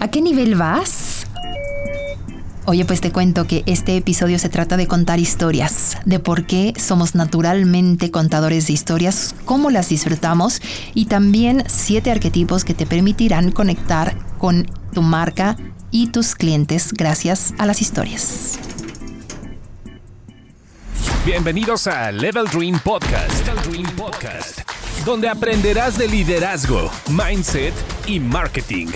¿A qué nivel vas? Oye, pues te cuento que este episodio se trata de contar historias, de por qué somos naturalmente contadores de historias, cómo las disfrutamos y también siete arquetipos que te permitirán conectar con tu marca y tus clientes gracias a las historias. Bienvenidos a Level Dream Podcast. Donde aprenderás de liderazgo, mindset y marketing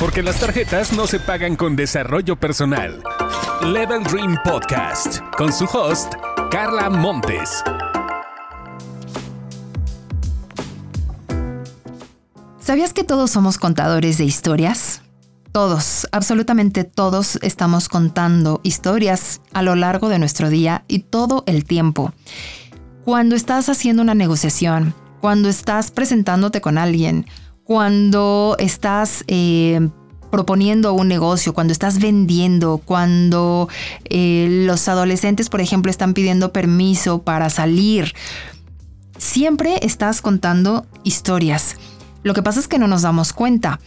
porque las tarjetas no se pagan con desarrollo personal. Level Dream Podcast, con su host, Carla Montes. ¿Sabías que todos somos contadores de historias? Todos, absolutamente todos estamos contando historias a lo largo de nuestro día y todo el tiempo. Cuando estás haciendo una negociación, cuando estás presentándote con alguien, cuando estás eh, proponiendo un negocio, cuando estás vendiendo, cuando eh, los adolescentes, por ejemplo, están pidiendo permiso para salir. Siempre estás contando historias. Lo que pasa es que no nos damos cuenta,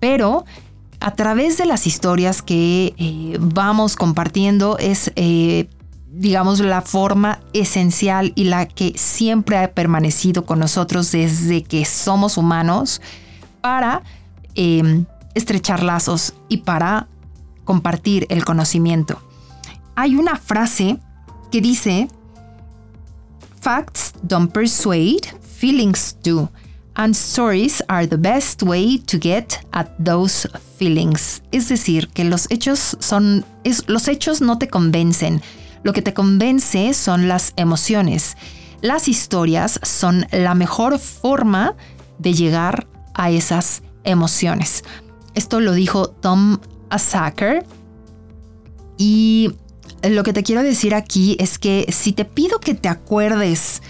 pero a través de las historias que eh, vamos compartiendo es digamos, la forma esencial y la que siempre ha permanecido con nosotros desde que somos humanos para em, estrechar lazos y para compartir el conocimiento. Hay una frase que dice, Facts don't persuade, feelings do. And stories are the best way to get at those feelings. Es decir, que los hechos son, los hechos no te convencen. Lo que te convence son las emociones. Las historias son la mejor forma de llegar a esas emociones. Esto lo dijo Tom Asacker. Y lo que te quiero decir aquí es que si te pido que te acuerdes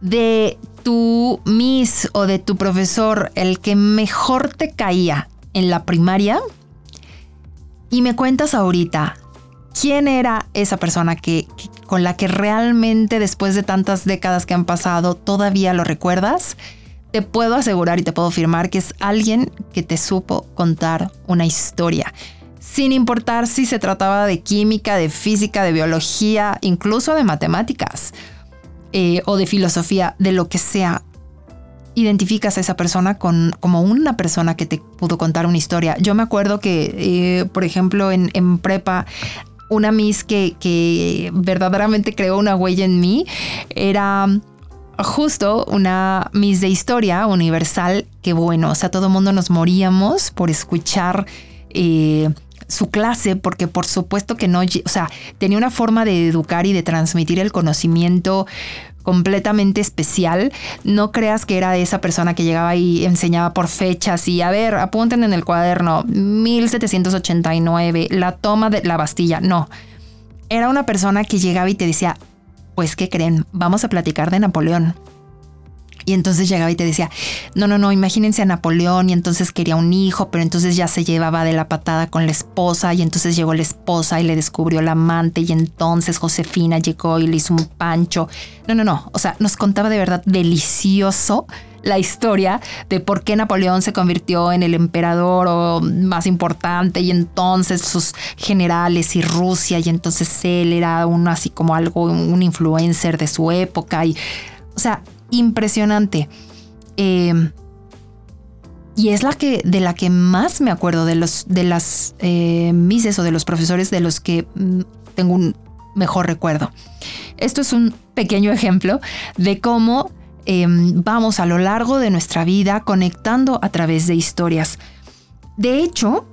de tu Miss o de tu profesor, el que mejor te caía en la primaria, y me cuentas ahorita quién era esa persona que, con la que realmente después de tantas décadas que han pasado todavía lo recuerdas, te puedo asegurar y te puedo afirmar que es alguien que te supo contar una historia. Sin importar si se trataba de química, de física, de biología, incluso de matemáticas eh, o de filosofía, de lo que sea, identificas a esa persona con, como una persona que te pudo contar una historia. Yo me acuerdo que, eh, por ejemplo, en, prepa una Miss que, que, verdaderamente creó una huella en mí era justo una Miss de Historia universal, que bueno, o sea, todo el mundo nos moríamos por escuchar eh, su clase, porque por supuesto que no, o sea, tenía una forma de educar y de transmitir el conocimiento completamente especial. No creas que era esa persona que llegaba y enseñaba por fechas y a ver, apunten en el cuaderno 1789, la toma de la Bastilla. No. Era una persona que llegaba y te decía, pues, ¿qué creen? Vamos a platicar de Napoleón. Y entonces llegaba y te decía, no, no, no, imagínense a Napoleón y entonces quería un hijo, pero entonces ya se llevaba de la patada con la esposa y entonces llegó la esposa y le descubrió la amante y entonces Josefina llegó y le hizo un pancho. No, no, no, o sea, nos contaba de verdad delicioso la historia de por qué Napoleón se convirtió en el emperador más importante y entonces sus generales y Rusia y entonces él era uno así como algo, un influencer de su época y, o sea, impresionante. Eh, y es la que de la que más me acuerdo de los de las eh, mises o de los profesores de los que mm, tengo un mejor recuerdo. Esto es un pequeño ejemplo de cómo Em, vamos a lo largo de nuestra vida conectando a través de historias. De hecho,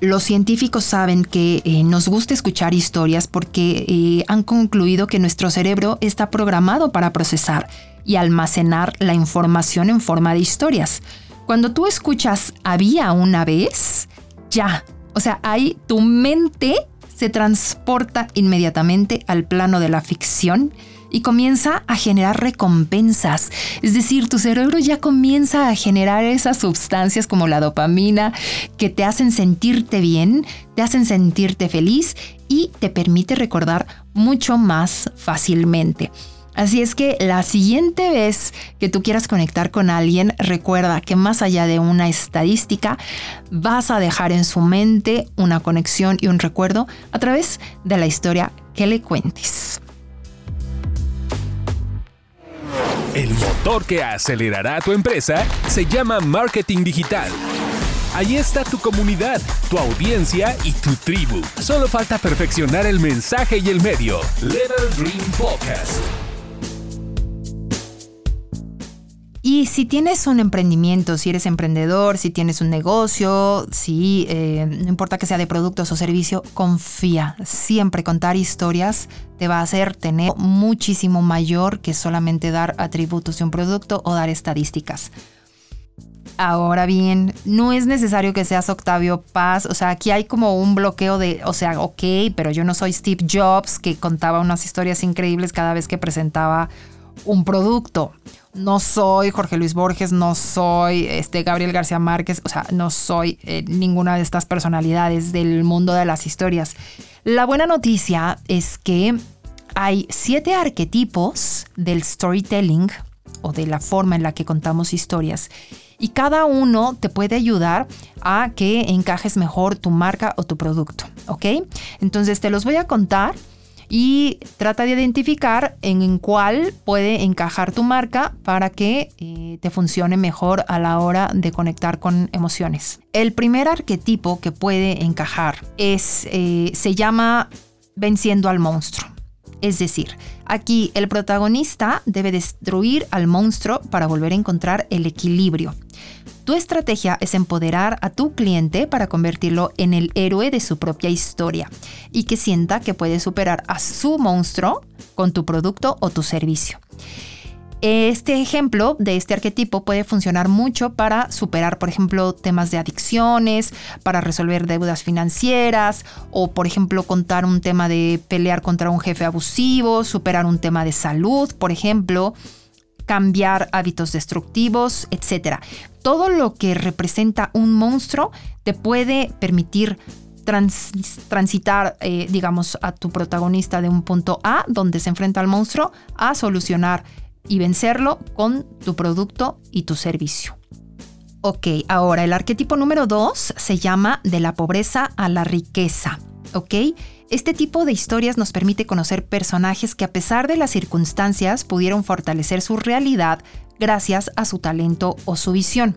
los científicos saben que eh, nos gusta escuchar historias porque eh, han concluido que nuestro cerebro está programado para procesar y almacenar la información en forma de historias. Cuando tú escuchas había una vez, ya, o sea, ahí tu mente se transporta inmediatamente al plano de la ficción y comienza a generar recompensas. Es decir, tu cerebro ya comienza a generar esas sustancias como la dopamina que te hacen sentirte bien, te hacen sentirte feliz y te permite recordar mucho más fácilmente. Así es que la siguiente vez que tú quieras conectar con alguien, recuerda que más allá de una estadística, vas a dejar en su mente una conexión y un recuerdo a través de la historia que le cuentes. El motor que acelerará a tu empresa se llama marketing digital. Ahí está tu comunidad, tu audiencia y tu tribu. Solo falta perfeccionar el mensaje y el medio. Level Dream Podcast. Y si tienes un emprendimiento, si eres emprendedor, si tienes un negocio, si eh, no importa que sea de productos o servicio, confía. Siempre contar historias te va a hacer tener muchísimo mayor que solamente dar atributos de un producto o dar estadísticas. Ahora bien, no es necesario que seas Octavio Paz, o sea, aquí hay como un bloqueo de, o sea, ok, pero yo no soy Steve Jobs que contaba unas historias increíbles cada vez que presentaba un producto no soy Jorge Luis Borges, no soy este, Gabriel García Márquez, o sea, no soy eh, ninguna de estas personalidades del mundo de las historias. La buena noticia es que hay siete arquetipos del storytelling o de la forma en la que contamos historias y cada uno te puede ayudar a que encajes mejor tu marca o tu producto, ¿ok? Entonces te los voy a contar y trata de identificar en, cuál puede encajar tu marca para que eh, te funcione mejor a la hora de conectar con emociones. El primer arquetipo que puede encajar es, eh, se llama venciendo al monstruo. Es decir, aquí el protagonista debe destruir al monstruo para volver a encontrar el equilibrio. Tu estrategia es empoderar a tu cliente para convertirlo en el héroe de su propia historia y que sienta que puede superar a su monstruo con tu producto o tu servicio. Este ejemplo de este arquetipo puede funcionar mucho para superar, por ejemplo, temas de adicciones, para resolver deudas financieras o, por ejemplo, contar un tema de pelear contra un jefe abusivo, superar un tema de salud, por ejemplo, cambiar hábitos destructivos, etc todo lo que representa un monstruo te puede permitir transitar, eh, digamos, a tu protagonista de un punto A, donde se enfrenta al monstruo, a solucionar y vencerlo con tu producto y tu servicio. Ok, ahora el arquetipo número 2 se llama de la pobreza a la riqueza. ¿Ok? Este tipo de historias nos permite conocer personajes que a pesar de las circunstancias pudieron fortalecer su realidad gracias a su talento o su visión.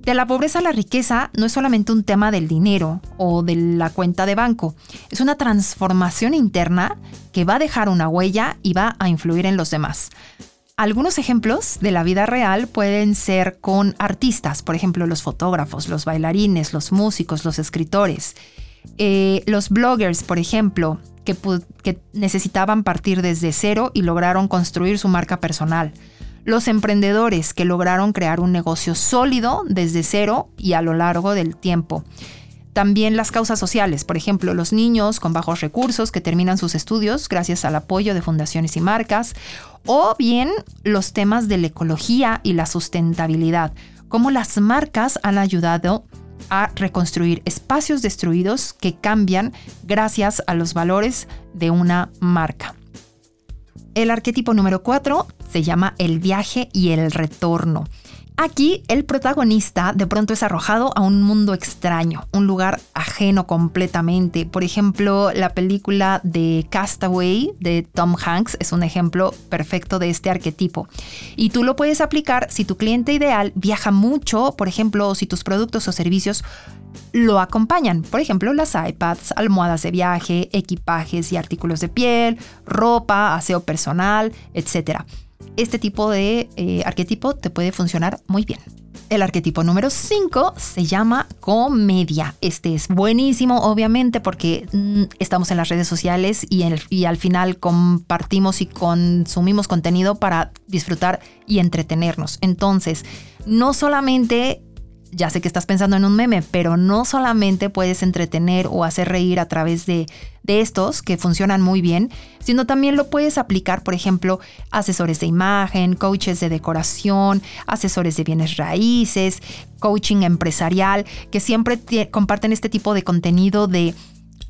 De la pobreza a la riqueza no es solamente un tema del dinero o de la cuenta de banco, es una transformación interna que va a dejar una huella y va a influir en los demás. Algunos ejemplos de la vida real pueden ser con artistas, por ejemplo los fotógrafos, los bailarines, los músicos, los escritores, eh, los bloggers, por ejemplo, que, que necesitaban partir desde cero y lograron construir su marca personal los emprendedores que lograron crear un negocio sólido desde cero y a lo largo del tiempo. También las causas sociales, por ejemplo, los niños con bajos recursos que terminan sus estudios gracias al apoyo de fundaciones y marcas, o bien los temas de la ecología y la sustentabilidad, cómo las marcas han ayudado a reconstruir espacios destruidos que cambian gracias a los valores de una marca. El arquetipo número 4 se llama El viaje y el retorno. Aquí el protagonista de pronto es arrojado a un mundo extraño, un lugar ajeno completamente. Por ejemplo, la película de Castaway de Tom Hanks es un ejemplo perfecto de este arquetipo. Y tú lo puedes aplicar si tu cliente ideal viaja mucho, por ejemplo, si tus productos o servicios lo acompañan. Por ejemplo, las iPads, almohadas de viaje, equipajes y artículos de piel, ropa, aseo personal, etc. Este tipo de eh, arquetipo te puede funcionar muy bien. El arquetipo número 5 se llama comedia. Este es buenísimo, obviamente, porque mm, estamos en las redes sociales y, y, al final compartimos y consumimos contenido para disfrutar y entretenernos. Entonces, no solamente ya sé que estás pensando en un meme, pero no solamente puedes entretener o hacer reír a través de, estos que funcionan muy bien, sino también lo puedes aplicar, por ejemplo, asesores de imagen, coaches de decoración, asesores de bienes raíces, coaching empresarial, que siempre comparten este tipo de contenido de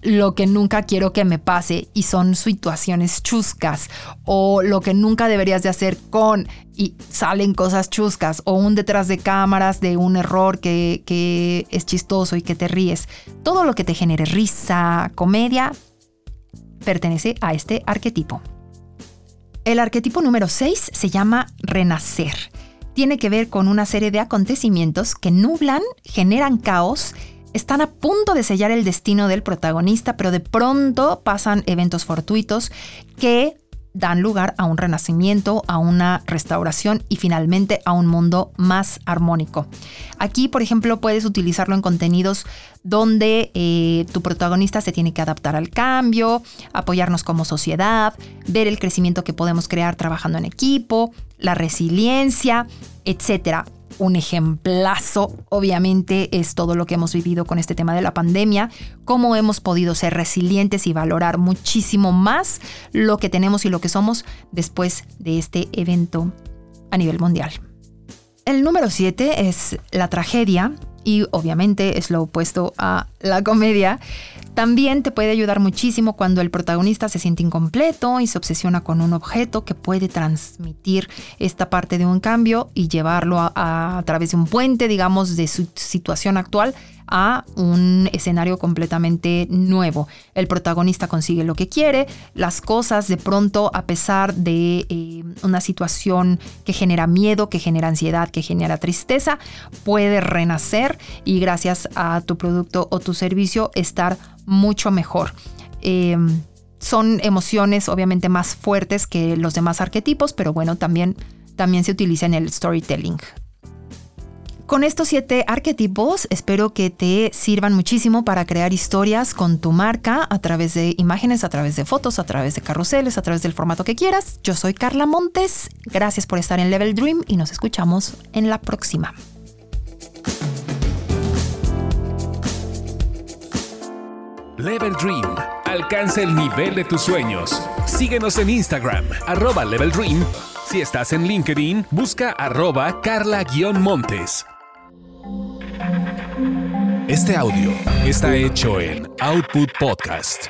lo que nunca quiero que me pase y son situaciones chuscas o lo que nunca deberías de hacer con y salen cosas chuscas o un detrás de cámaras de un error que, que es chistoso y que te ríes. Todo lo que te genere risa, comedia, pertenece a este arquetipo. El arquetipo número 6 se llama renacer. Tiene que ver con una serie de acontecimientos que nublan, generan caos, están a punto de sellar el destino del protagonista, pero de pronto pasan eventos fortuitos que dan lugar a un renacimiento, a una restauración y finalmente a un mundo más armónico. Aquí, por ejemplo, puedes utilizarlo en contenidos donde eh, tu protagonista se tiene que adaptar al cambio, apoyarnos como sociedad, ver el crecimiento que podemos crear trabajando en equipo, la resiliencia, etc un ejemplazo, obviamente, es todo lo que hemos vivido con este tema de la pandemia, cómo hemos podido ser resilientes y valorar muchísimo más lo que tenemos y lo que somos después de este evento a nivel mundial. El número 7 es la tragedia y obviamente es lo opuesto a la comedia. También te puede ayudar muchísimo cuando el protagonista se siente incompleto y se obsesiona con un objeto que puede transmitir esta parte de un cambio y llevarlo a, través de un puente, digamos, de su situación actual a un escenario completamente nuevo. El protagonista consigue lo que quiere, las cosas de pronto, a pesar de eh, una situación que genera miedo, que genera ansiedad, que genera tristeza, puede renacer y gracias a tu producto o tu servicio estar mucho mejor. Em, son emociones obviamente más fuertes que los demás arquetipos, pero bueno, también, también se utiliza en el storytelling. Con estos siete arquetipos espero que te sirvan muchísimo para crear historias con tu marca a través de imágenes, a través de fotos, a través de carruseles, a través del formato que quieras. Yo soy Carla Montes, gracias por estar en Level Dream y nos escuchamos en la próxima. Level Dream. Alcanza el nivel de tus sueños. Síguenos en Instagram, arroba Level Dream. Si estás en LinkedIn, busca arroba carla-montes. Este audio está hecho en Output Podcast.